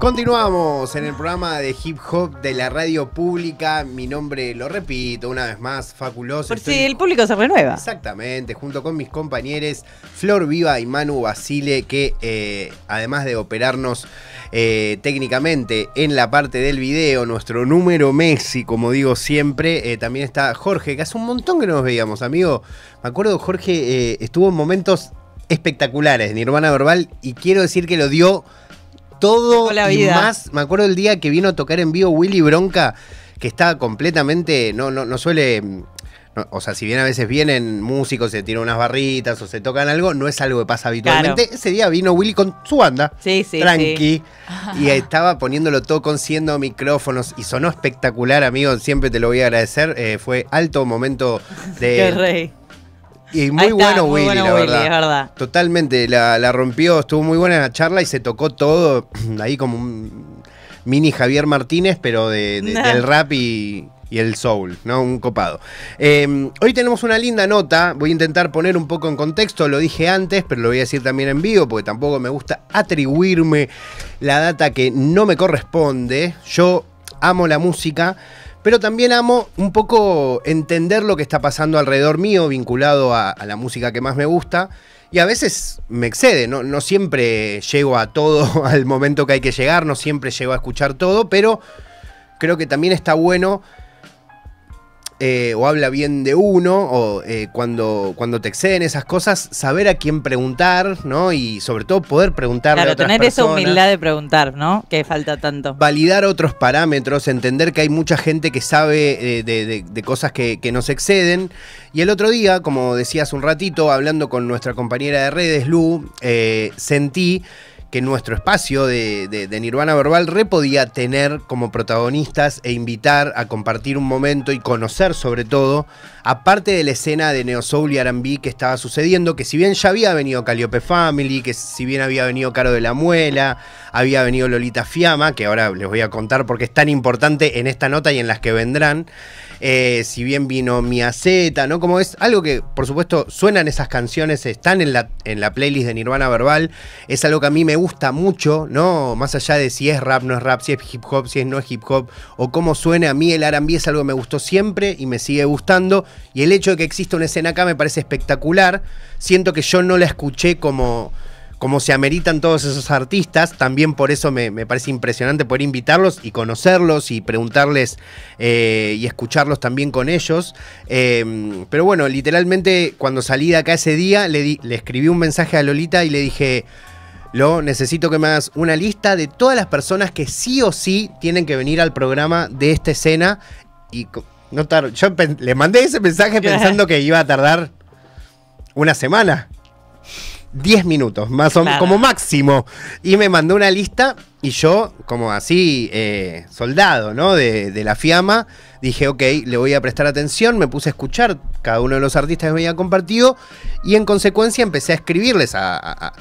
Continuamos en el programa de hip hop de la radio pública. Mi nombre, lo repito una vez más, Faculoso. Por si el público se renueva. Exactamente, junto con mis compañeros Flor Viva y Manu Basile, que eh, además de operarnos eh, técnicamente en la parte del video, nuestro número Messi, como digo siempre, eh, también está Jorge, que hace un montón que no nos veíamos, amigo. Me acuerdo, Jorge estuvo en momentos espectaculares de Nirvana Verbal y quiero decir que lo dio todo y más. Me acuerdo el día que vino a tocar en vivo Willy Bronca, que estaba completamente. No, no, no suele. o sea, si bien a veces vienen músicos, se tiran unas barritas o se tocan algo, no es algo que pasa habitualmente. Ese día vino Willy con su banda, sí, sí, tranqui, y estaba poniéndolo todo consiguiendo micrófonos y sonó espectacular, amigo. Siempre te lo voy a agradecer. Eh, fue alto momento de. Qué rey. Y muy bueno Willy, la verdad. Totalmente, la, rompió, estuvo muy buena la charla y se tocó todo ahí como un mini Javier Martínez, pero de, del rap y, el soul, ¿no? Un copado. Em, hoy tenemos una linda nota, voy a intentar poner un poco en contexto, lo dije antes, pero lo voy a decir también en vivo, porque tampoco me gusta atribuirme la data que no me corresponde. Yo amo la música pero también amo un poco entender lo que está pasando alrededor mío, vinculado a, la música que más me gusta. Y a veces me excede, ¿no? no siempre llego a todo al momento que hay que llegar, no siempre llego a escuchar todo, pero creo que también está bueno eh, o habla bien de uno, o eh, cuando, cuando te exceden esas cosas, saber a quién preguntar, ¿no? Y sobre todo poder preguntarle a otras tener esa humildad de preguntar, ¿no? Que falta tanto. Validar otros parámetros, entender que hay mucha gente que sabe eh, de, cosas que, que, nos exceden. Y el otro día, como decía hace un ratito, hablando con nuestra compañera de redes, Lu, sentí que nuestro espacio de, Nirvana Verbal re podía tener como protagonistas e invitar a compartir un momento y conocer sobre todo, aparte de la escena de Neo Soul y R&B que estaba sucediendo, que si bien ya había venido Calliope Family, que si bien había venido Caro de la Muela, había venido Lolita Fiamma, que ahora les voy a contar porque es tan importante en esta nota y en las que vendrán, eh, si bien vino Mia Z, ¿no? Como es algo que, por supuesto, suenan esas canciones, están en la, en la playlist de Nirvana Verbal, es algo que a mí me gusta mucho, ¿no? Más allá de si es rap, no es rap, si es hip hop, si es no es hip hop, o cómo suene, a mí el R&B es algo que me gustó siempre y me sigue gustando, y el hecho de que exista una escena acá me parece espectacular, siento que yo no la escuché como como se ameritan todos esos artistas, también por eso me, parece impresionante poder invitarlos y conocerlos y preguntarles eh, y escucharlos también con ellos. Em, pero bueno, literalmente cuando salí de acá ese día, le, le escribí un mensaje a Lolita y le dije, lo necesito que me hagas una lista de todas las personas que sí o sí tienen que venir al programa de esta escena. Y no yo le mandé ese mensaje pensando que iba a tardar una semana. 10 minutos, más o como máximo. Y me mandó una lista y yo, como así, eh, soldado, ¿no? De, la Fiamma, dije, ok, le voy a prestar atención, me puse a escuchar cada uno de los artistas que me había compartido y en consecuencia empecé a escribirles a,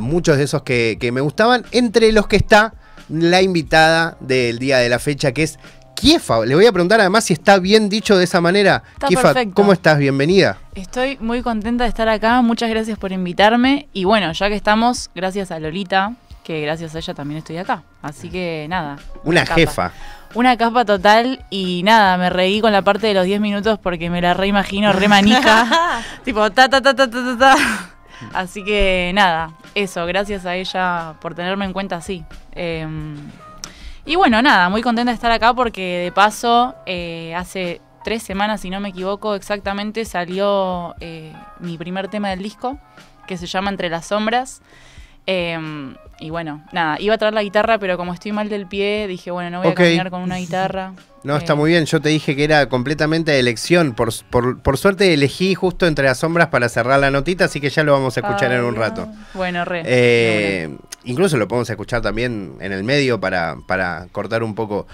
muchos de esos que, que me gustaban, entre los que está la invitada del día de la fecha, que es Kiefa. Le voy a preguntar además si está bien dicho de esa manera. Kiefa, ¿cómo estás? Bienvenida. Estoy muy contenta de estar acá. Muchas gracias por invitarme. Y bueno, ya que estamos, gracias a Lolita, que gracias a ella también estoy acá. Así que nada. Una, jefa. Una capa total y nada, me reí con la parte de los 10 minutos porque me la reimagino re manija. tipo ta ta ta ta ta ta ta. Así que nada, eso, gracias a ella por tenerme en cuenta así. Eh, y bueno, nada, muy contenta de estar acá porque de paso, eh, hace tres semanas, si no me equivoco, exactamente salió eh, mi primer tema del disco, que se llama Entre las Sombras. Em, y bueno, nada, iba a traer la guitarra, pero como estoy mal del pie, dije, bueno, no voy a caminar con una guitarra. No, está muy bien. Yo te dije que era completamente de elección. Por, por, suerte elegí justo entre las sombras para cerrar la notita, así que ya lo vamos a escuchar en un rato. Bueno, re. Eh, incluso lo podemos escuchar también en el medio para, para cortar un poco.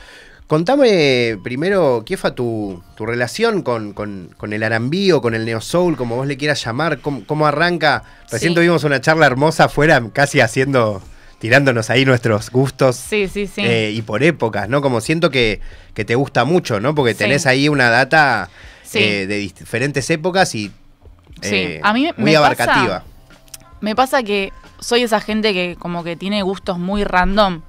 Contame primero, Kiefa, tu, tu relación con, el arambío, con el neo soul, como vos le quieras llamar, cómo, arranca. Recién tuvimos una charla hermosa afuera, casi haciendo tirándonos ahí nuestros gustos. Sí, sí, sí. Eh, y por épocas, ¿no? Como siento que, te gusta mucho, ¿no? Porque tenés ahí una data eh, de diferentes épocas y eh, a mí muy abarcativa. me pasa que soy esa gente que como que tiene gustos muy random.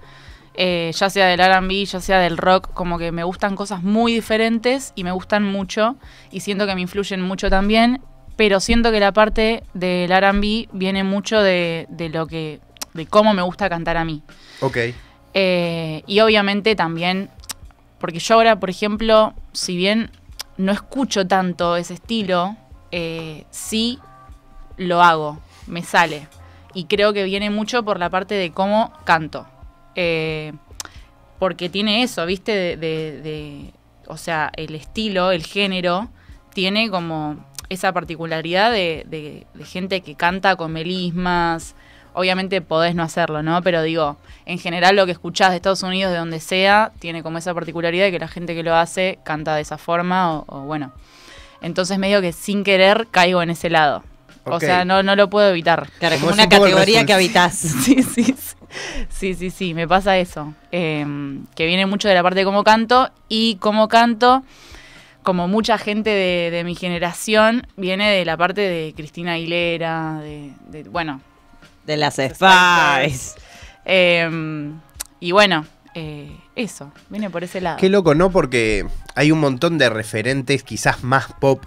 Eh, ya sea del RB, ya sea del rock, como que me gustan cosas muy diferentes y me gustan mucho y siento que me influyen mucho también, pero siento que la parte del RB viene mucho de, de lo que, de cómo me gusta cantar a mí. Ok. Eh, y obviamente también, porque yo ahora, por ejemplo, si bien no escucho tanto ese estilo, eh, sí lo hago, me sale. Y creo que viene mucho por la parte de cómo canto. Eh, porque tiene eso, ¿viste? De, de- de- o sea, el estilo, el género, tiene como esa particularidad de, gente que canta con melismas. Obviamente podés no hacerlo, ¿no? Pero digo, en general lo que escuchás de Estados Unidos, de donde sea, tiene como esa particularidad de que la gente que lo hace canta de esa forma o, o bueno. Entonces medio que sin querer caigo en ese lado. O sea, no, no lo puedo evitar. Claro, Como como es una categoría que habitas. Sí, sí, sí. Sí, sí, sí, me pasa eso. Eh, que viene mucho de la parte de cómo canto y cómo canto, como mucha gente de, de mi generación, viene de la parte de Cristina Aguilera, de, de- bueno. De las Spice Spice. eh, y bueno, eh, eso, viene por ese lado. Qué loco, ¿no? Porque hay un montón de referentes, quizás más pop,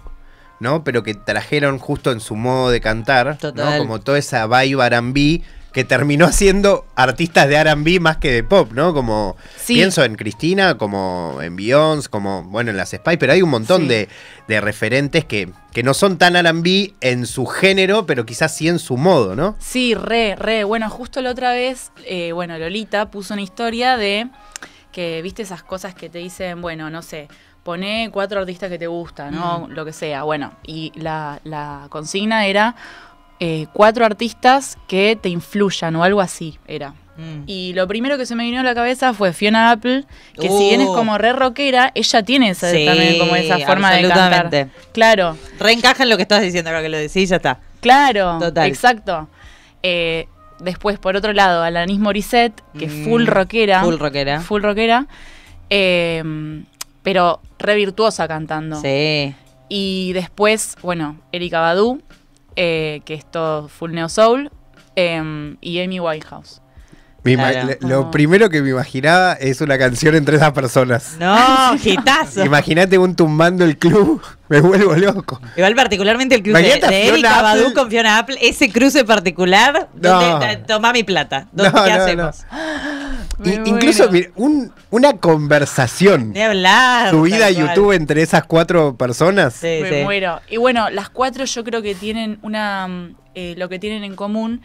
¿no? Pero que trajeron justo en su modo de cantar, ¿no? Como toda esa vibe R&B que terminó siendo artistas de R&B más que de pop, ¿no? Como Sí. pienso en Cristina, como en Beyoncé, como bueno en las Spice, pero hay un montón Sí. de, de referentes que, que no son tan R&B en su género, pero quizás sí en su modo, ¿no? Sí, re, re. Bueno, justo la otra vez, eh, bueno, Lolita puso una historia de que, viste, esas cosas que te dicen, bueno, no sé, pone cuatro artistas que te gustan, ¿no? Lo que sea. Bueno, y la, la consigna era eh, cuatro artistas que te influyan o algo así, era. Mm. Y lo primero que se me vino a la cabeza fue Fiona Apple, que si bien es Uh. como re rockera, ella tiene esa, Sí, también como esa forma de cantar. absolutamente. Claro. Reencaja en lo que estás diciendo, ahora que lo decís, ya está. Claro, Total. exacto. Eh, después, por otro lado, Alanis Morissette, que es full Mm, rockera. Full rockera. Full rockera. eh, pero re virtuosa cantando. Sí. Y después, bueno, Erika Badu, eh, que es todo full neo soul. eh, y Amy Whitehouse. Me ima- Claro. le- Lo primero que me imaginaba es una canción entre esas personas. No, hitazo. Imagínate un tumbando el club, me vuelvo loco. Igual particularmente el cruce Imagínate de Fiona Erika Badu con Fiona Apple, ese cruce particular, No. donde, eh, toma mi plata. ¿Dónde- No, ¿Qué no, no. hacemos? Incluso mira, un- una conversación De hablar. subida a. YouTube entre esas cuatro personas. Sí, Me sí. muero. Y bueno, las cuatro yo creo que tienen una. eh, lo que tienen en común,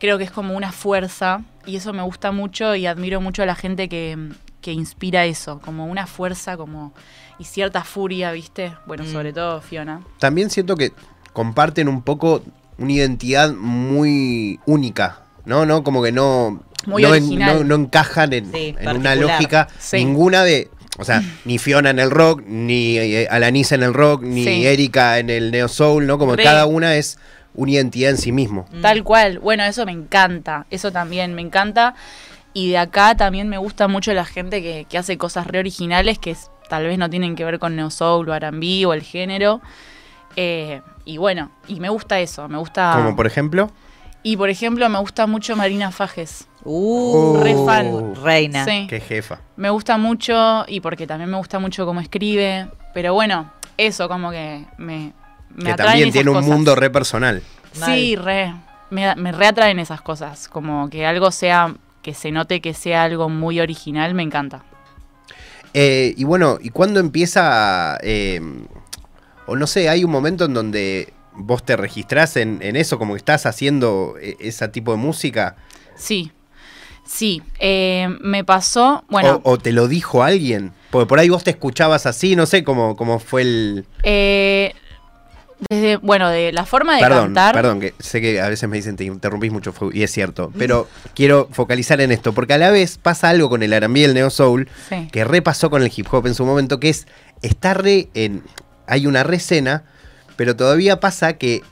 creo que es como una fuerza. Y eso me gusta mucho y admiro mucho a la gente que, que inspira eso. Como una fuerza como y cierta furia, ¿viste? Bueno, Mm. sobre todo Fiona. También siento que comparten un poco una identidad muy única, ¿no? ¿No? Como que no, Muy no, en- no- no encajan en, Sí, en una lógica Sí. ninguna de... O sea, ni Fiona en el rock, ni eh, Alanis en el rock, ni Sí. Erika en el neo soul, ¿no? Como Re. cada una es una identidad en sí mismo. Mm. Tal cual. Bueno, eso me encanta. Eso también me encanta. Y de acá también me gusta mucho la gente que, que hace cosas re originales que es- tal vez no tienen que ver con neo soul o R&B o el género. Eh, y bueno, y me gusta eso. Me gusta. Como por ejemplo... Y por ejemplo, me gusta mucho Marina Fajes. Uh, Re fan. Reina. Sí. Qué jefa. Me gusta mucho y porque también me gusta mucho cómo escribe. Pero bueno, eso como que me, me que atraen también esas tiene un cosas. mundo re personal. Sí, re. Me, me reatraen esas cosas. Como que algo sea, que se note que sea algo muy original, me encanta. Eh, y bueno, ¿y cuándo empieza, eh, o no sé, hay un momento en donde vos te registrás en, en eso, como que estás haciendo eh, ese tipo de música? Sí. Sí. Eh, me pasó, bueno, o, o te lo dijo alguien? Porque por ahí vos te escuchabas así, no sé cómo, cómo fue el... desde, bueno, de la forma de Perdón, cantar. perdón, que sé que a veces me dicen te interrumpís mucho y es cierto, pero quiero focalizar en esto, porque a la vez pasa algo con el R&B el Neo Soul, Sí. que repasó con el hip hop en su momento, que es, está re en, hay una rescena, pero todavía pasa que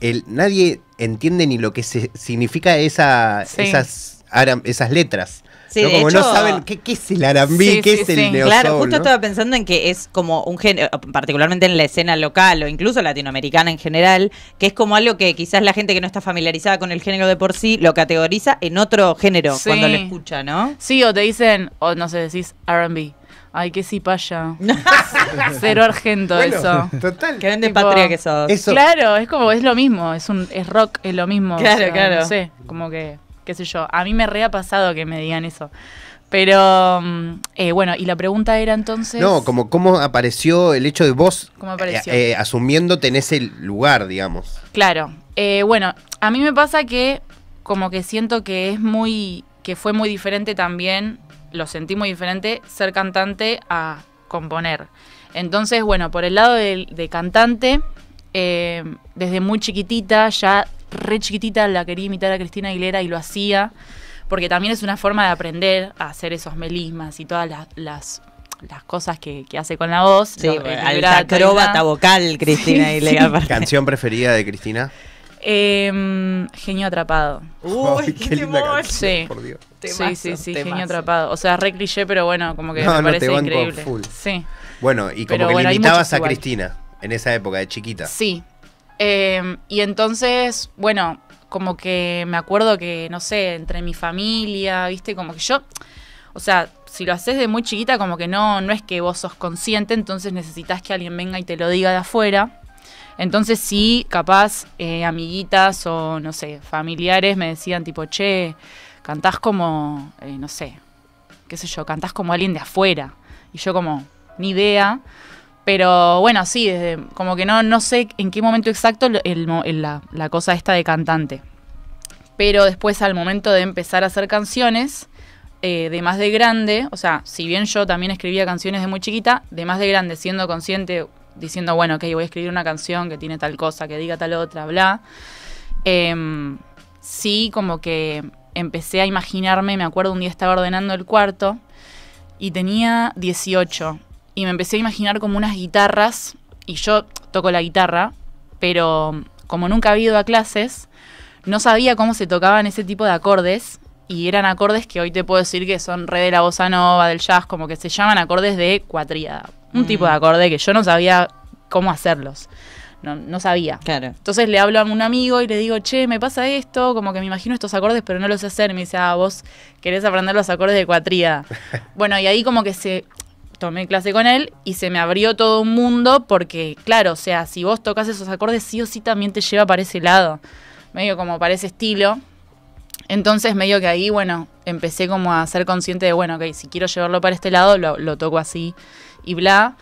el, nadie entiende ni lo que se, significa esa, Sí. esas aram- esas letras. Sí, ¿no? Como hecho- no saben qué, qué es el arambí, Sí, qué sí, es el neo Claro, soul, justo ¿no? estaba pensando en que es como un género, particularmente en la escena local o incluso latinoamericana en general, que es como algo que quizás la gente que no está familiarizada con el género de por sí lo categoriza en otro género Sí. cuando lo escucha, ¿no? Sí, o te dicen, o no sé, decís RB. Ay, qué cipaya. Cero argento Bueno, eso. Total. Que vende patria que sos. Eso- Claro, es como, es lo mismo, es un, es rock, es lo mismo. Claro, claro. No sé, como que, qué sé yo. A mí me re ha pasado que me digan eso. Pero, mm, eh, bueno, y la pregunta era entonces. No, como cómo apareció el hecho de vos ¿Cómo apareció? eh, eh, asumiéndote en ese lugar, digamos. Claro. Eh, bueno, a mí me pasa que como que siento que es muy, que fue muy diferente también, lo sentí muy diferente, ser cantante a componer. Entonces, bueno, por el lado del- de, cantante, eh, desde muy chiquitita, ya re chiquitita, la quería imitar a Cristina Aguilera y lo hacía, porque también es una forma de aprender a hacer esos melismas y todas las, las, las cosas que, que hace con la voz. Sí, lo- el acróbata vocal, Cristina Sí, Aguilera, sí. ¿Canción preferida de Cristina? Em, genio atrapado. Uy, Ay, qué linda canción, Sí. por Dios. Temazo, sí, sí, sí, temazo. genio atrapado. O sea, re cliché, pero bueno, como que No, me no, te parece banco increíble. full. Sí, Bueno, y como Pero que bueno, le hay imitabas muchos a igual. Cristina en esa época de chiquita. sí. Em, y entonces, bueno, como que me acuerdo que, no sé, entre mi familia, viste, como que yo, o sea, si lo haces de muy chiquita, como que no, no es que vos sos consciente, entonces necesitas que alguien venga y te lo diga de afuera. Entonces sí, capaz, eh, amiguitas o, no sé, familiares me decían tipo, che, cantás como, eh, no sé, qué sé yo, cantás como alguien de afuera. Y yo como, ni idea. Pero bueno, sí, desde- como que no, no sé en qué momento exacto la cosa esta de cantante. Pero después al momento de empezar a hacer canciones, eh, de más de grande, o sea, si bien yo también escribía canciones de muy chiquita, de más de grande, siendo consciente, diciendo, bueno, ok, voy a escribir una canción que tiene tal cosa, que diga tal otra, bla. em, sí, como que empecé a imaginarme, me acuerdo un día estaba ordenando el cuarto y tenía 18 y me empecé a imaginar como unas guitarras y yo toco la guitarra, pero como nunca había ido a clases, no sabía cómo se tocaban ese tipo de acordes y eran acordes que hoy te puedo decir que son re de la bossa nova, del jazz, como que se llaman acordes de cuatríada. Un Mm. tipo de acorde que yo no sabía cómo hacerlos. No, no sabía. Claro. Entonces le hablo a un amigo y le digo, che, me pasa esto, como que me imagino estos acordes, pero no los sé hacer. Y me dice, ah, vos querés aprender los acordes de cuatría. bueno, y ahí como que se tomé clase con él y se me abrió todo un mundo porque, claro, o sea, si vos tocas esos acordes, sí o sí también te lleva para ese lado, medio como para ese estilo. Entonces, medio que ahí, bueno, empecé como a ser consciente de, bueno, ok, si quiero llevarlo para este lado, lo, toco así y bla.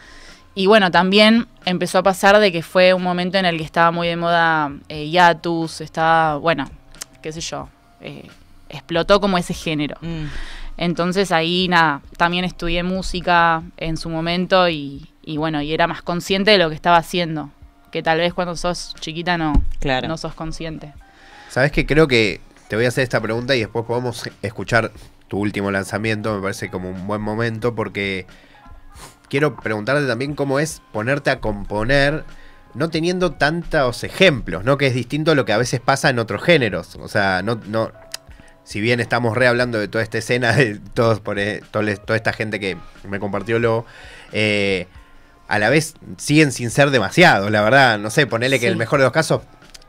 Y bueno, también empezó a pasar de que fue un momento en el que estaba muy de moda eh, Yatus, estaba, bueno, qué sé yo, eh, explotó como ese género. Mm. Entonces ahí nada, también estudié música en su momento y, y bueno, y era más consciente de lo que estaba haciendo, que tal vez cuando sos chiquita no, Claro. no sos consciente. Sabes que creo que te voy a hacer esta pregunta y después podemos escuchar tu último lanzamiento. Me parece como un buen momento porque quiero preguntarte también cómo es ponerte a componer no teniendo tantos ejemplos, ¿no? Que es distinto a lo que a veces pasa en otros géneros. O sea, no, no. Si bien estamos re hablando de toda esta escena, de todos por, les- toda esta gente que me compartió lo. eh, a la vez siguen sin ser demasiado, la verdad. No sé, ponele que en el mejor de los casos,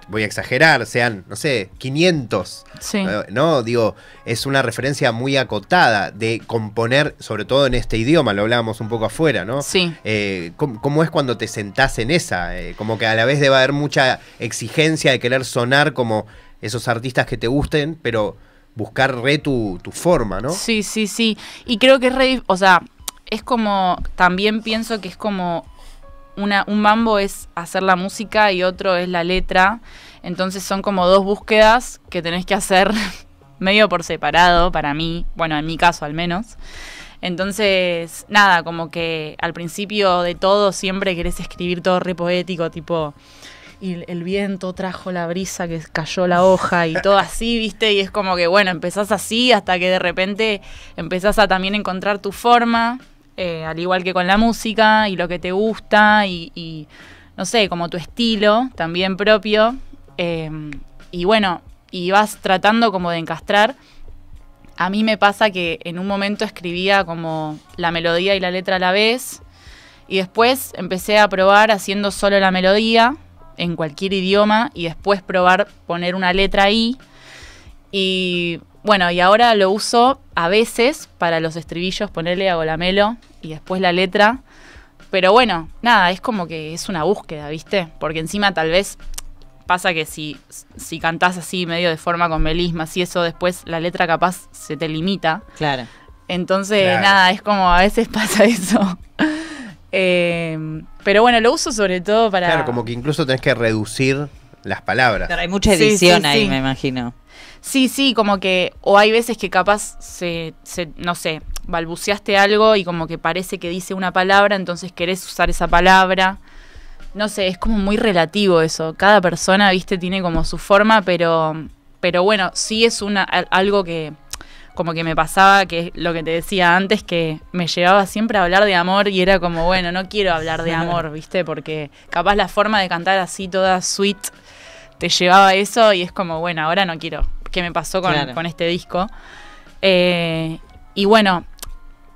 voy a exagerar, sean, no sé, 500. Sí. No, digo, es una referencia muy acotada de componer, sobre todo en este idioma, lo hablábamos un poco afuera, ¿no? Sí. Eh, ¿cómo, cómo es cuando te sentás en esa? Eh, como que a la vez debe haber mucha exigencia de querer sonar como esos artistas que te gusten, pero buscar re tu, tu forma, ¿no? Sí, sí, sí. Y creo que es re, o sea, es como, también pienso que es como una, un mambo es hacer la música y otro es la letra. Entonces son como dos búsquedas que tenés que hacer medio por separado para mí, bueno, en mi caso al menos. Entonces, nada, como que al principio de todo siempre querés escribir todo re poético, tipo, y el- viento trajo la brisa que cayó la hoja y todo así, ¿viste? Y es como que, bueno, empezás así hasta que de repente empezás a también encontrar tu forma, eh, al igual que con la música y lo que te gusta y, no sé, como tu estilo también propio. eh, y bueno, y vas tratando como de encastrar a mí me pasa que en un momento escribía como la melodía y la letra a la vez y después empecé a probar haciendo solo la melodía en cualquier idioma y después probar poner una letra ahí. Y bueno, y ahora lo uso a veces para los estribillos, ponerle hago la melo y después la letra. Pero bueno, nada, es como que es una búsqueda, ¿viste? Porque encima tal vez pasa que si, si cantás así medio de forma con melismas y eso, después la letra capaz se te limita. Claro. Entonces, Claro. nada, es como a veces pasa eso. Eh, pero bueno, lo uso sobre todo para... Claro, como que incluso tenés que reducir las palabras. Pero hay mucha edición sí, ahí, sí. me imagino. Sí, sí, como que, o hay veces que capaz se, se, no sé, balbuceaste algo y como que parece que dice una palabra, entonces querés usar esa palabra. No sé, es como muy relativo eso. Cada persona, viste, tiene como su forma, pero, pero bueno, sí es una, al- algo que como que me pasaba, que es lo que te decía antes, que me llevaba siempre a hablar de amor y era como, bueno, no quiero hablar de amor, viste, porque capaz la forma de cantar así toda sweet te llevaba a eso y es como, bueno, ahora no quiero. ¿Qué me pasó con, Claro. con este disco? Eh, y bueno,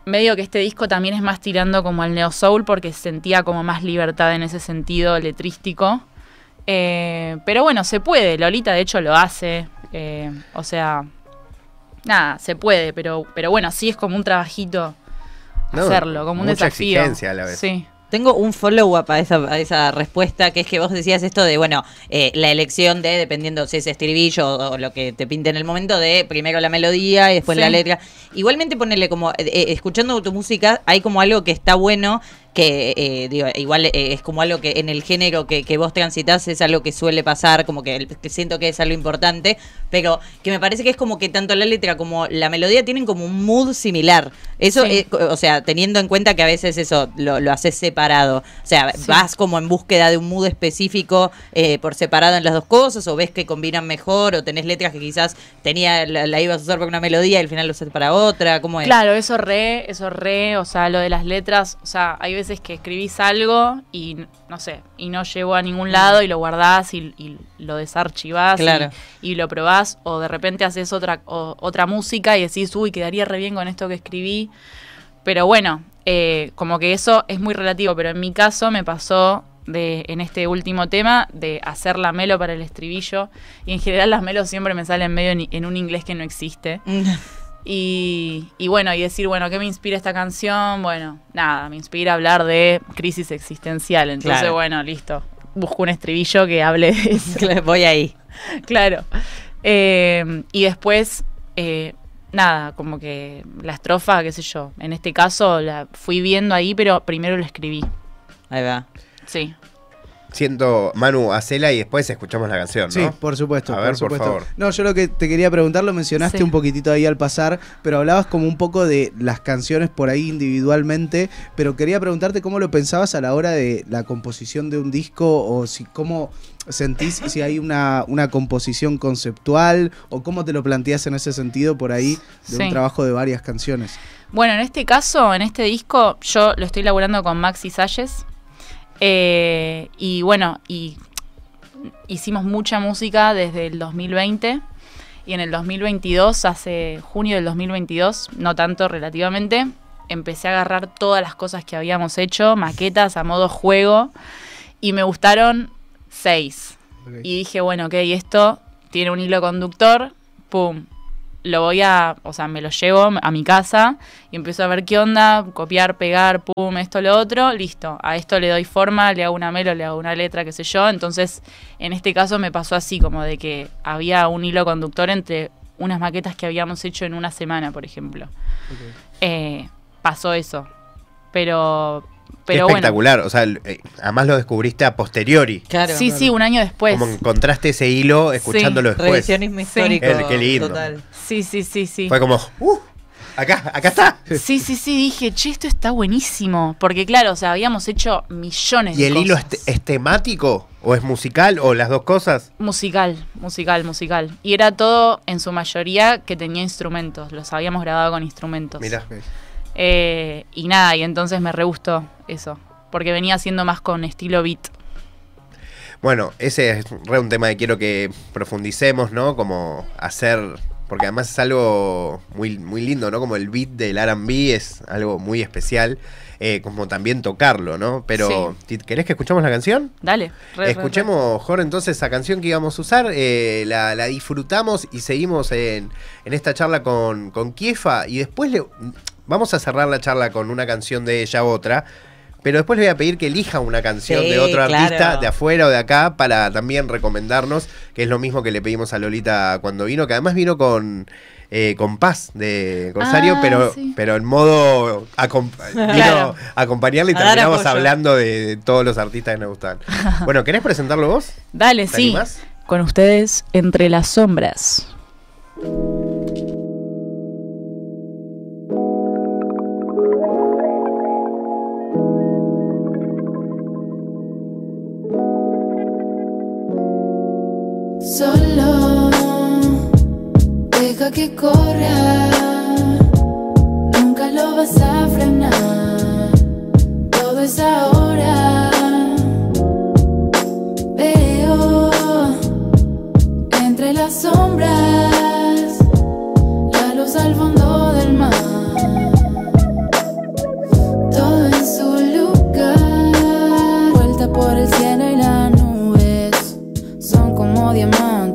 medio que este disco también es más tirando como al neo soul porque sentía como más libertad en ese sentido letrístico. Eh, pero bueno, se puede. Lolita de hecho lo hace. eh, o sea, nada, se puede. Pero, pero bueno, sí es como un trabajito No, hacerlo, como un mucha desafío. exigencia a la vez. Sí. Tengo un follow-up a esa, a esa respuesta, que es que vos decías esto de, bueno, eh, la elección de, dependiendo si es estribillo o, o lo que te pinte en el momento, de primero la melodía y después Sí. la letra. Igualmente ponerle como, eh, eh, escuchando tu música, hay como algo que está bueno, que eh, digo, igual eh, es como algo que en el género que, que vos transitas es algo que suele pasar, como que, siento que es algo importante, pero que me parece que es como que tanto la letra como la melodía tienen como un mood similar. Eso, Sí. eh, o sea, teniendo en cuenta que a veces eso lo, lo haces separado. O sea, Sí. vas como en búsqueda de un mood específico eh, por separado en las dos cosas, o ves que combinan mejor, o tenés letras que quizás tenía la, la ibas a usar para una melodía y al final lo usas para otra. ¿Cómo es? Claro, eso re, eso re, o sea, lo de las letras, o sea, hay veces que escribís algo y no sé, y no llegó a ningún lado y lo guardás y, y lo desarchivás y- lo probás, o de repente haces otra, o- otra música y decís, uy, quedaría re bien con esto que escribí. Pero bueno, eh, como que eso es muy relativo, pero en mi caso me pasó de, en este último tema de hacer la melo para el estribillo. Y en general las melos siempre me salen medio en, en un inglés que no existe. Y, y bueno, y decir, bueno, ¿qué me inspira esta canción? Bueno, nada, me inspira hablar de crisis existencial. Entonces, Claro. bueno, listo. Busco un estribillo que hable de eso. Voy ahí. claro. Eh, y después, eh, nada, como que la estrofa, qué sé yo. En este caso la fui viendo ahí, pero primero la escribí. Ahí va. Sí. Siento, Manu, hacela y después escuchamos la canción, ¿no? Sí, por supuesto. A ver, por supuesto. favor. No, yo lo que te quería preguntar, lo mencionaste Sí. un poquitito ahí al pasar, pero hablabas como un poco de las canciones por ahí individualmente, pero quería preguntarte cómo lo pensabas a la hora de la composición de un disco o si cómo sentís si hay una, una composición conceptual o cómo te lo planteas en ese sentido por ahí de Sí. un trabajo de varias canciones. Bueno, en este caso, en este disco, yo lo estoy laburando con Maxi Salles. Eh, y bueno, y hicimos mucha música desde el 2020. Y en el 2022, hace junio del 2022, no tanto relativamente, empecé a agarrar todas las cosas que habíamos hecho, maquetas a modo juego. Y me gustaron seis. Y dije, bueno, ok, esto tiene un hilo conductor, pum, lo voy a, o sea, me lo llevo a mi casa y empiezo a ver qué onda, copiar, pegar, pum, esto, lo otro, listo. A esto le doy forma, le hago una melo, le hago una letra, qué sé yo. Entonces, en este caso me pasó así, como de que había un hilo conductor entre unas maquetas que habíamos hecho en una semana, por ejemplo. Eh, pasó eso. Pero, Qué pero bueno. espectacular. O sea, eh, además lo descubriste a posteriori. Claro. Sí, sí, un año después. Como encontraste ese hilo escuchándolo después. Revisionismo histórico. Qué- qué lindo. Total. Sí, sí, sí, sí. Fue como, uh, acá, acá está. Sí, sí, sí, dije, che, esto está buenísimo. Porque claro, o sea, habíamos hecho millones ¿Y de el hilo cosas. es, es temático? ¿O es musical? ¿O las dos cosas? Musical, musical, musical. Y era todo, en su mayoría, que tenía instrumentos. Los habíamos grabado con instrumentos. Mira. Eh, y nada, y entonces me re gustó eso. Porque venía haciendo más con estilo beat. Bueno, ese es re un tema que quiero que profundicemos, ¿no? Como hacer porque además es algo muy, muy lindo, ¿no? Como el beat del RB es algo muy especial, eh, como también tocarlo, ¿no? Pero, ¿ti- ¿querés que escuchemos la canción? Dale. re, re, Escuchemos, Jorge, entonces esa canción que íbamos a usar, eh, la, la disfrutamos y seguimos en, en esta charla con, con Kiefa y después le, vamos a cerrar la charla con una canción de ella otra, pero después le voy a pedir que elija una canción Sí, de otro claro. artista de afuera o de acá para también recomendarnos, que es lo mismo que le pedimos a Lolita cuando vino, que además vino con... eh, con Paz de Corsario, Ah, pero, sí. pero en modo acom- vino Claro. a acompañarle y A terminamos hablando de, de todos los artistas que nos gustan. Bueno, ¿querés presentarlo vos? Dale, ¿Te sí. animás? Con ustedes, Entre las Sombras.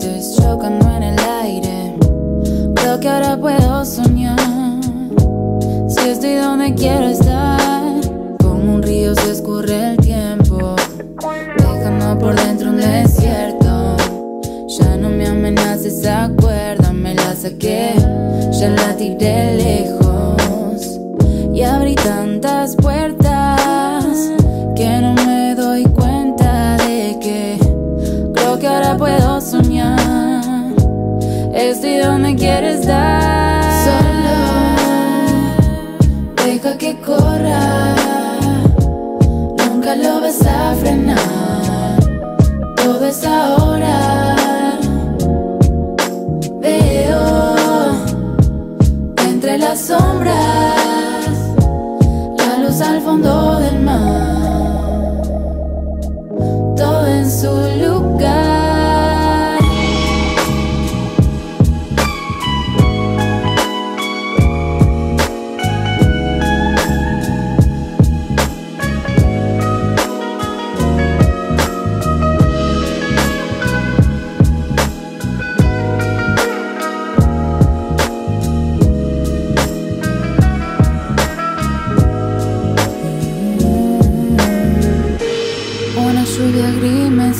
Diamantes chocando en el aire. Creo que ahora puedo soñar. Si estoy donde quiero estar, como un río se escurre el tiempo, dejando por dentro un desierto. Ya no me amenaces, esa cuerda me la saqué, ya la tiré lejos. Y abrí tantas puertas Estoy donde quieres estar.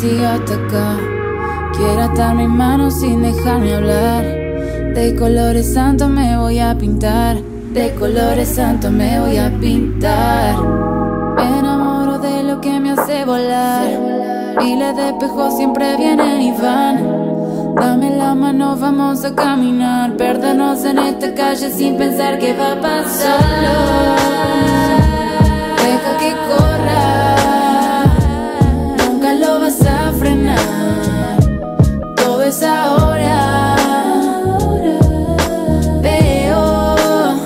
Sigue hasta acá. Quiero atar mis manos sin dejarme hablar. De colores santos me voy a pintar. De colores santos me voy a pintar. Me enamoro de lo que me hace volar. Miles de espejos siempre vienen y van. Dame la mano, vamos a caminar. Perdernos en esta calle sin pensar qué va a pasar. Deja que corra. Frenar. Todo es ahora. Veo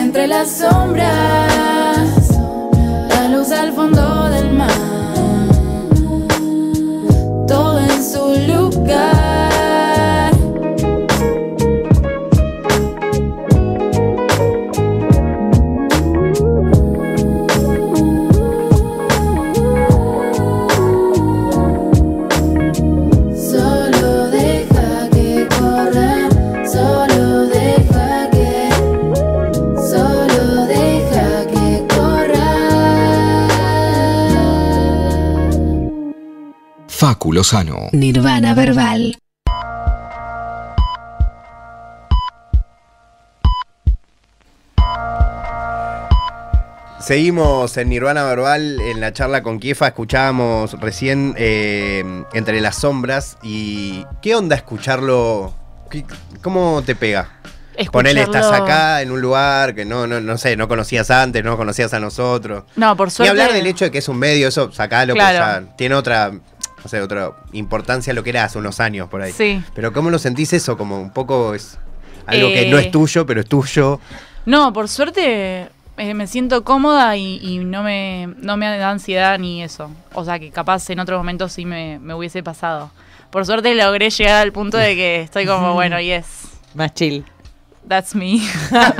entre las sombras Lozano. Nirvana Verbal. Seguimos en Nirvana Verbal, en la charla con Kiefa, escuchábamos recién eh, Entre las Sombras y ¿qué onda escucharlo? ¿Qué- ¿Cómo te pega? Ponele, estás Escucharlo- acá en un lugar que no, no, no sé, no conocías antes, no conocías a nosotros. No, por Y suerte. hablar del hecho de que es un medio, eso sacalo, Claro. que ya tiene otra, no sé, otra importancia lo que era hace unos años por ahí. Sí. Pero ¿cómo lo sentís eso? Como un poco es algo que Eh, no es tuyo, pero es tuyo. No, por suerte eh, me siento cómoda y, y no, me, no me da ansiedad ni eso. O sea que capaz en otro momento sí me, me hubiese pasado. por suerte logré llegar al punto de que estoy como, bueno, yes, Más chill. that's me.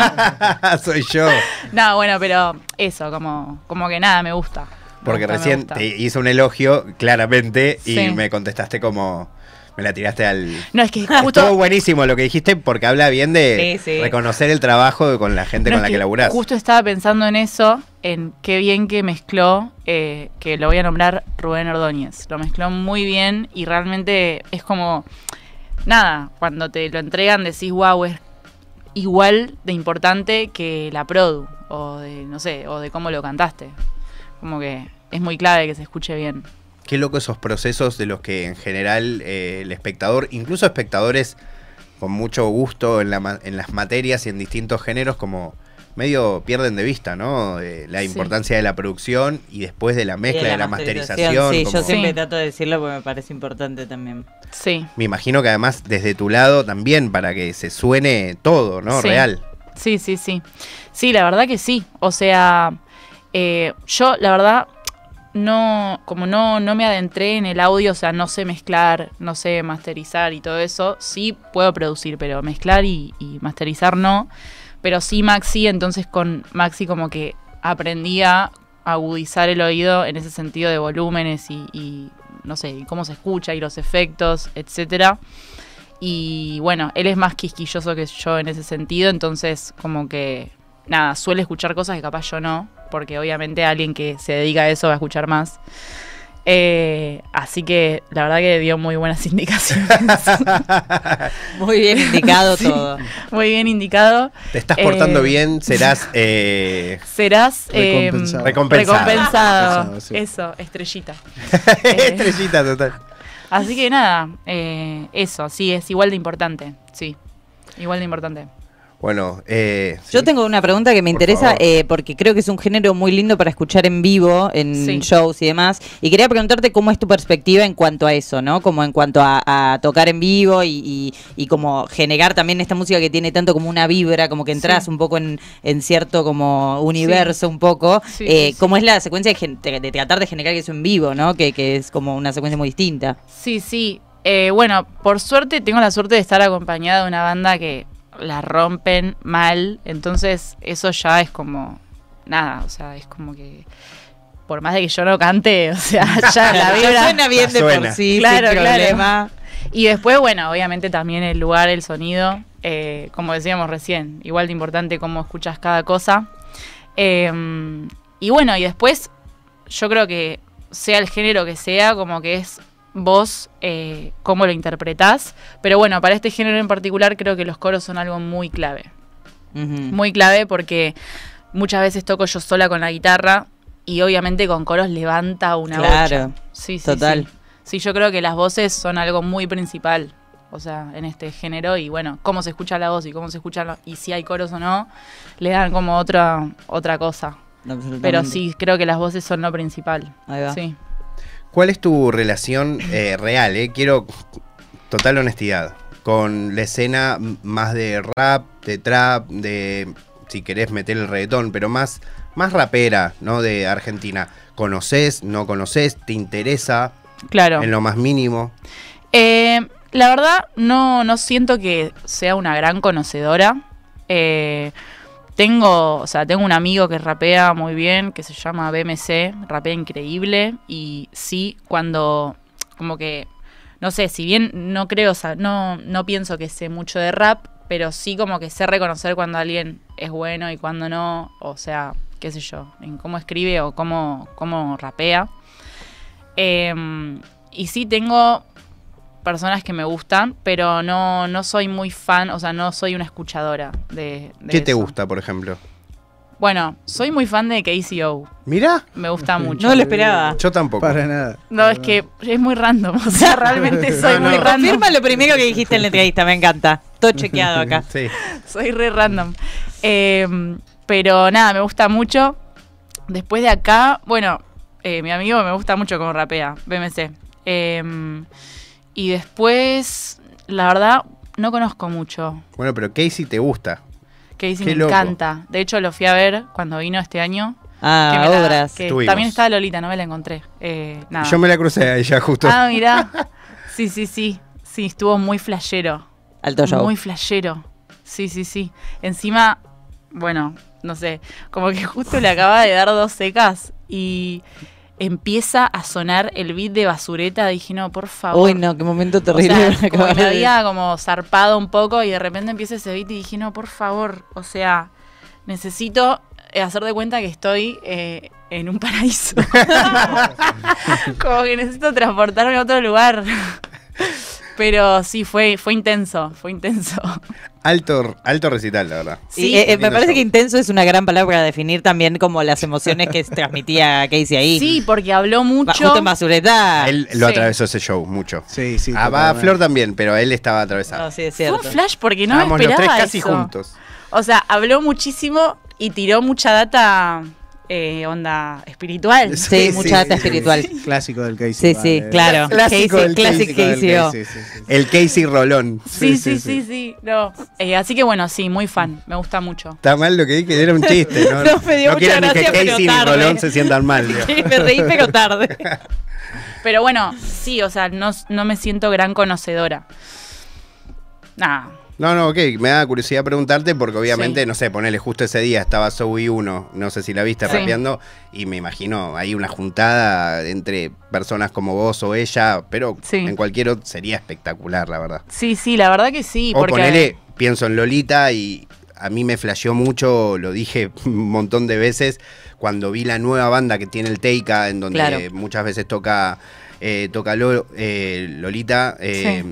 Soy yo. no, bueno, pero eso, como, como que nada, me gusta. Porque gusta, recién te hice un elogio, claramente, y me contestaste como. Me la tiraste al. No, es que Estuvo justo... buenísimo lo que dijiste porque habla bien de Sí, sí. reconocer el trabajo con la gente no, con la que que laburás. Justo estaba pensando en eso, en qué bien que mezcló, eh, que lo voy a nombrar Rubén Ordóñez. Lo mezcló muy bien y realmente es como, nada, cuando te lo entregan decís, wow, es igual de importante que la produ, o de, no sé, o de cómo lo cantaste. Como que es muy clave que se escuche bien. Qué loco esos procesos de los que en general eh, el espectador, incluso espectadores con mucho gusto en, la ma- en las materias y en distintos géneros, como medio pierden de vista, ¿no? Eh, la Sí. importancia de la producción y después de la mezcla, de la, masterización. Sí, como- yo siempre Sí. trato de decirlo porque me parece importante también. Sí, Me imagino que además desde tu lado también para que se suene todo, ¿no? Sí. Real. Sí, sí, sí. Sí, la verdad que sí. O sea, eh, yo la verdad no, como no, no me adentré en el audio, o sea, no sé mezclar, no sé masterizar y todo eso. Sí puedo producir, pero mezclar y, masterizar no. Pero sí Maxi, entonces con Maxi como que aprendí a agudizar el oído en ese sentido de volúmenes y, no sé, cómo se escucha y los efectos, etcétera. Y bueno, él es más quisquilloso que yo en ese sentido, entonces como que nada, suele escuchar cosas que capaz yo no, porque obviamente alguien que se dedica a eso va a escuchar más. Eh, así que la verdad que dio muy buenas indicaciones. Muy bien indicado Sí. todo. muy bien indicado. Te estás portando Eh, bien, serás eh, Serás eh, Recompensado. Recompensado. recompensado. Recompensado, sí. Eso, estrellita. Eh, estrellita total. Así que nada, eh, eso, sí, es igual de importante. Sí, igual de importante. Bueno, eh, Yo sí. tengo una pregunta que me Por interesa eh, porque creo que es un género muy lindo para escuchar en vivo, en Sí. shows y demás. Y quería preguntarte cómo es tu perspectiva en cuanto a eso, ¿no? Como en cuanto a, a tocar en vivo y, y, y como generar también esta música que tiene tanto como una vibra, como que entras Sí. un poco en, en cierto como universo un poco. Sí, eh, sí, sí. ¿Cómo es la secuencia de, gen- de- de tratar de generar eso en vivo, ¿no? Que, que es como una secuencia muy distinta. Sí, sí. Eh, bueno, por suerte tengo la suerte de estar acompañada de una banda que la rompen mal, entonces eso ya es como nada, o sea, es como que por más de que yo no cante, o sea, ya la vibra suena bien de Suena. por sí, Claro, sin claro. problema. Y después, bueno, obviamente también el lugar, el sonido, eh, como decíamos recién, igual de importante cómo escuchas cada cosa. Eh, y bueno, y después yo creo que sea el género que sea, como que es vos eh, cómo lo interpretás. Pero bueno, para este género en particular creo que los coros son algo muy clave. Muy clave porque muchas veces toco yo sola con la guitarra y obviamente con coros levanta una Claro, bocha. Sí, sí, total. Sí. Sí, yo creo que las voces son algo muy principal, o sea, en este género y bueno, cómo se escucha la voz y cómo se escucha y si hay coros o no, le dan como otra otra cosa. Pero sí, creo que las voces son lo principal. Ahí va. Sí. ¿Cuál es tu relación eh, real? eh? Quiero total honestidad. Con la escena más de rap, de trap, de si querés meter el reggaetón, pero más, más rapera, ¿no? De Argentina. ¿Conoces? ¿No conoces? ¿Te interesa? Claro. En lo más mínimo. Eh, la verdad, no, no siento que sea una gran conocedora. Eh, tengo, o sea, tengo un amigo que rapea muy bien, que se llama BMC, rapea increíble. Y sí, cuando, como que, no sé, si bien no creo, o sea, no, no pienso que sé mucho de rap, pero sí como que sé reconocer cuando alguien es bueno y cuando no. O sea, qué sé yo, en cómo escribe o cómo, cómo rapea. Em, y sí tengo personas que me gustan, pero no, no soy muy fan, o sea, no soy una escuchadora de, de ¿Qué te gusta, por ejemplo? Bueno, soy muy fan de KCO, Mira, me gusta mucho. No lo esperaba. yo tampoco. Para nada. No, es que es muy random, o sea, realmente soy No, muy no. random. Confirma lo primero que dijiste en la entrevista, me encanta. Todo chequeado acá. Sí. Soy re random. Eh, pero nada, me gusta mucho. Después de acá, bueno, eh, mi amigo me gusta mucho como rapea, BMC. Eh, y después, la verdad, no conozco mucho. Bueno, pero Casey te gusta. Casey Qué me loco. encanta. De hecho, lo fui a ver cuando vino este año. que Ah, me la- obras. que Estuvimos. también estaba Lolita, no me la encontré. Eh, nada. Yo me la crucé a ella justo. Ah, mirá. Sí, sí, sí. Sí, estuvo muy flashero. Alto show. Muy flashero. Sí, sí, sí. Encima, bueno, no sé, como que justo le acaba de dar dos secas y empieza a sonar el beat de basureta. Dije, no, por favor. Uy, no, qué momento O terrible. sea, como que me había como zarpado un poco y de repente empieza ese beat y dije, no, por favor, o sea, necesito eh, hacer de cuenta que estoy eh, en un paraíso. como que necesito transportarme a otro lugar. Pero sí, fue, fue intenso, fue intenso. Alto, alto recital, la verdad. Sí, eh, eh, me parece show. que intenso es una gran palabra para definir también como las emociones que transmitía Casey ahí. Sí, porque habló Va- mucho. Justo en basureta. Él lo sí. atravesó ese show mucho. Sí, sí. Ah, va. Flor también, pero él estaba atravesado. No, sí, es Fue un flash porque no me Estábamos los esperaba tres casi eso. juntos. O sea, habló muchísimo y tiró mucha data eh, onda espiritual. Sí, mucha data espiritual. Clásico del Casey. Sí, sí, vale. claro. Clásico Casey- del Classic Casey, Casey. del. Casey, sí, sí, sí. El Casey Rolón. Sí, sí, sí, sí, no. Eh, así que bueno, sí, muy fan, me gusta mucho. Está mal lo que dije, era un chiste. No, No, me dio mucha quiero ni que pero Casey ni tarde. Rolón se sientan mal. digo. me reí, pero tarde. Pero bueno, sí, o sea, no, no me siento gran conocedora. Nah, No, no, ok, me da curiosidad preguntarte porque obviamente, Sí. no sé, ponele justo ese día estaba Zoe 1, no sé si la viste Sí. rapeando, y me imagino ahí una juntada entre personas como vos o ella, pero Sí. en cualquier otro sería espectacular, la verdad. sí, sí, la verdad que sí. o porque ponele, pienso en Lolita y a mí me flasheó mucho, lo dije un montón de veces, cuando vi la nueva banda que tiene el Teika, en donde Claro. muchas veces toca, eh, toca Lo- eh, Lolita, eh,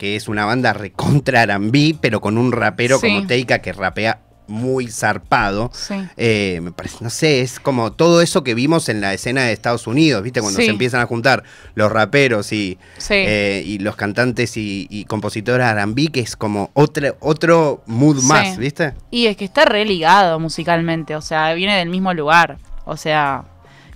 que es una banda recontra R&B, pero con un rapero Sí. como Teika que rapea muy zarpado. Sí. Eh, me parece, no sé, es como todo eso que vimos en la escena de Estados Unidos, ¿viste? Cuando Sí. se empiezan a juntar los raperos y, Sí. eh, y los cantantes y, y compositores R&B, que es como otro, otro mood más, ¿viste? Y es que está re ligado musicalmente, o sea, viene del mismo lugar. O sea,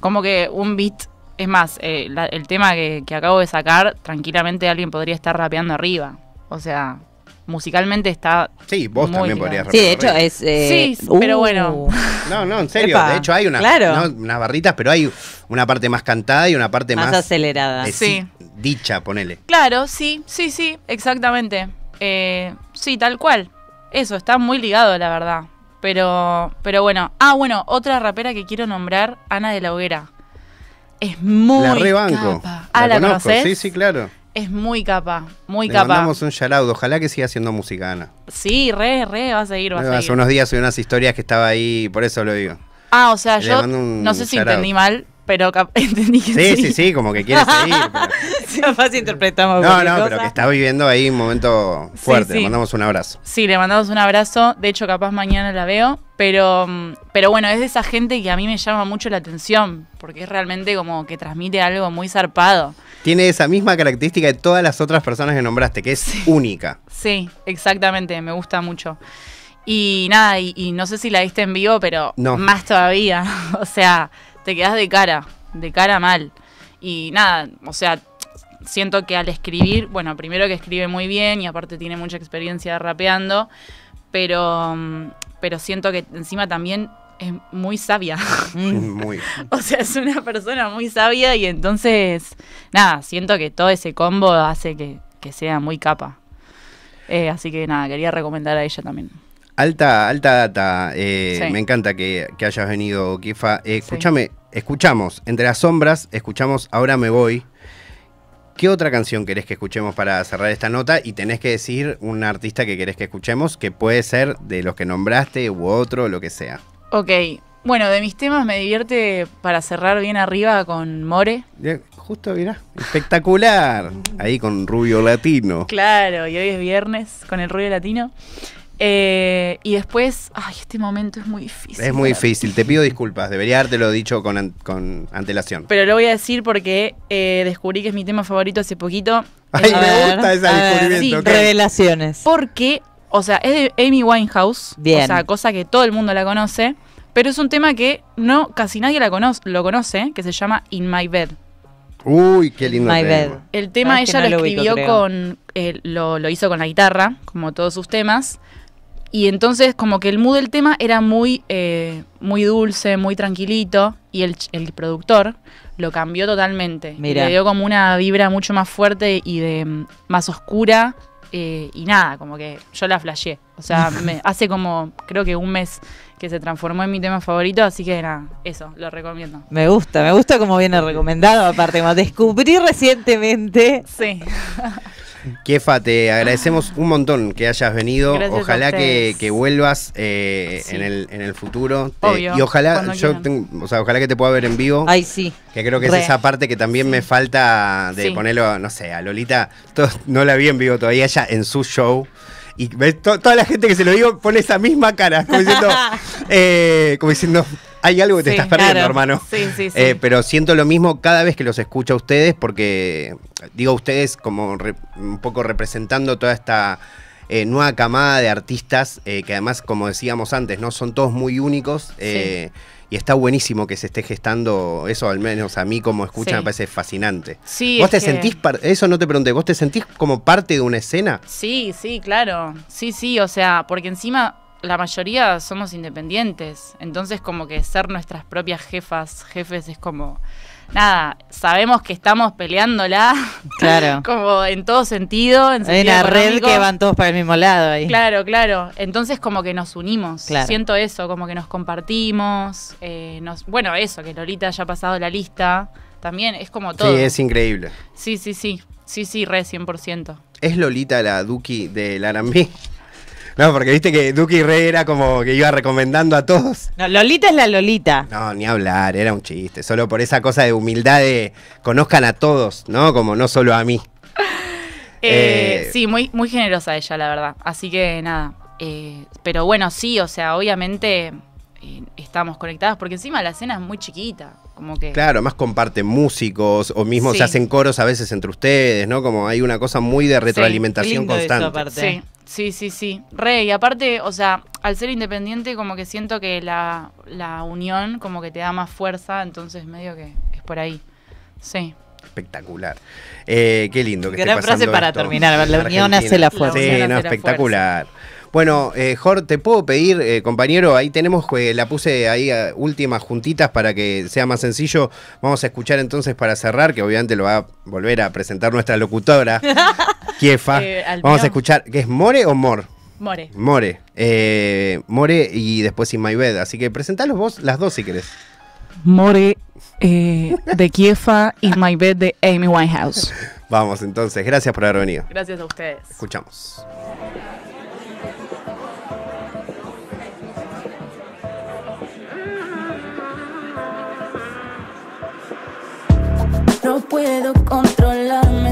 como que un beat. Es más, eh, la- el tema que, que acabo de sacar, tranquilamente alguien podría estar rapeando arriba. O sea, musicalmente está. Sí, vos Muy también podrías Sí, de rapear hecho es... eh, Sí, pero bueno. No, no, en serio. Epa, de hecho, hay unas, claro. ¿no? unas barritas, pero hay una parte más cantada y una parte más, más, acelerada. de Sí. sí- dicha, ponele. Claro, sí, sí, sí, exactamente. Eh, sí, tal cual. Eso, está muy ligado, la verdad. Pero, pero bueno. Ah, bueno, otra rapera que quiero nombrar, Ana de la Hoguera. Es muy la rebanco. capa. Ah, ¿la, conozco, conoces? sí, sí, claro. Es muy capa, muy Le capa. mandamos un shout Ojalá que siga haciendo música, Ana. Sí, re, re, va a seguir, va a Hace seguir. unos días subí unas historias que estaba ahí, por eso lo digo. Ah, o sea, Le yo un no sé si entendí mal, pero entendí que Sí, sí. sí, sí, como que quiere seguir. pero- Capaz interpretamos No, no, cosa. pero que está viviendo ahí un momento fuerte. sí. Le mandamos un abrazo. Sí, le mandamos un abrazo. De hecho, capaz mañana la veo. Pero, mm, pero bueno, es de esa gente que a mí me llama mucho la atención. Porque es realmente como que transmite algo muy zarpado. Tiene esa misma característica de todas las otras personas que nombraste, que es única. Sí, exactamente. Me gusta mucho. Y nada, y, y no sé si la viste en vivo, pero No. más todavía. o sea, te quedas de cara. De cara mal. Y nada, o sea, siento que al escribir, bueno, primero que escribe muy bien y aparte tiene mucha experiencia rapeando, pero, mm, pero siento que encima también es muy sabia. Muy. o sea, es una persona muy sabia y entonces, nada, siento que todo ese combo hace que, que sea muy capa. Eh, así que nada, quería recomendar a ella también. Alta, alta data. eh, Sí. Me encanta que, que hayas venido, Kifa. Eh, escúchame, escuchamos Entre las sombras, escuchamos Ahora me voy. ¿Qué otra canción querés que escuchemos para cerrar esta nota? Y tenés que decir un artista que querés que escuchemos, que puede ser de los que nombraste u otro, lo que sea. Ok, bueno, de mis temas me divierte para cerrar bien arriba con More. Justo, mirá, espectacular. Ahí con Rubio Latino. Claro, y hoy es viernes con el ruido latino. Eh, y después, ay, este momento es muy difícil. Es muy difícil, te pido disculpas, debería habértelo dicho con, an- con antelación. Pero lo voy a decir porque eh, descubrí que es mi tema favorito hace poquito. Ay, A me ver, gusta ese descubrimiento. sí. Revelaciones. Porque, o sea, es de Amy Winehouse. Bien. O sea, cosa que todo el mundo la conoce. Pero es un tema que no casi nadie la conoce, lo conoce, que se llama In My Bed. Uy, qué lindo My tema. Bed. El tema ella no lo lo ubico, escribió creo. con. eh, lo, lo hizo con la guitarra, como todos sus temas. Y entonces, como que el mood del tema era muy, eh, muy dulce, muy tranquilito. Y el, el productor lo cambió totalmente. Mirá. Le dio como una vibra mucho más fuerte y de mm, más oscura. eh, y nada, como que yo la flasheé. O sea, me- hace como, creo que un mes que se transformó en mi tema favorito, así que nada, eso, lo recomiendo. Me gusta, me gusta como viene recomendado, aparte, como descubrí recientemente. Sí. Kiefa, te agradecemos un montón que hayas venido. Gracias ojalá que, vuelvas eh, Sí. en, el, en el futuro. Obvio, y ojalá, yo tengo- o sea, ojalá que te pueda ver en vivo. Ay, sí. Que creo que Re. es esa parte que también me falta de Sí. ponerlo, no sé, a Lolita. to- no la vi en vivo todavía, ella en su show. Y ves, to- toda la gente que se lo digo pone esa misma cara, como diciendo, eh, como diciendo hay algo que te Sí, estás perdiendo, claro. hermano. Sí, sí, sí. Eh, pero siento lo mismo cada vez que los escucho a ustedes, porque digo ustedes como re- un poco representando toda esta eh, nueva camada de artistas, eh, que además, como decíamos antes, no son todos muy únicos. Y está buenísimo que se esté gestando eso, al menos a mí como escucha Sí. me parece fascinante. Sí, ¿Vos te que- sentís, eso no te pregunté, ¿vos te sentís como parte de una escena? Sí, sí, claro. Sí, sí, o sea, porque encima la mayoría somos independientes. Entonces, como que ser nuestras propias jefas, jefes, es como. Nada, sabemos que estamos peleándola. Claro. como en todo sentido. En Hay sentido una red que van todos para el mismo lado ahí. Claro, claro. Entonces como que nos unimos. Claro. Siento eso, como que nos compartimos. eh, nos, bueno, eso, que Lolita haya pasado la lista. También es como todo. Sí, es increíble. sí, sí, sí. Sí, sí, re 100%. ¿Es Lolita la Duki del R&B? No, porque viste que Duki Rey era como que iba recomendando a todos. No, Lolita es la Lolita. No, ni hablar, era un chiste. Solo por esa cosa de humildad de conozcan a todos, ¿no? Como no solo a mí. Eh, Eh, sí, muy, muy generosa ella, la verdad. Así que nada. eh, pero bueno, sí, o sea, obviamente eh, estamos conectadas porque encima la escena es muy chiquita. Como que. Claro, más comparten músicos o mismo Sí. se hacen coros a veces entre ustedes, ¿no? Como hay una cosa muy de retroalimentación constante. aparte. Sí, sí, sí, sí. Re, y aparte, o sea, al ser independiente, como que siento que la, la unión como que te da más fuerza, entonces medio que es por ahí. Sí. Espectacular. Eh, qué lindo que Gran esté pasando frase para esto terminar. La unión hace la fuerza. Sí, no, espectacular. Bueno, eh, Jor, te puedo pedir, eh, compañero, ahí tenemos, eh, la puse ahí a últimas juntitas para que sea más sencillo. Vamos a escuchar entonces para cerrar, que obviamente lo va a volver a presentar nuestra locutora, Kiefa. Eh, Vamos a escuchar, ¿qué es More o Mor? More. More. Eh, More y después In My Bed. Así que presentalos vos las dos si querés. More eh, de Kiefa y My Bed de Amy Winehouse. Vamos entonces, gracias por haber venido. Gracias a ustedes. Escuchamos. no puedo controlarme,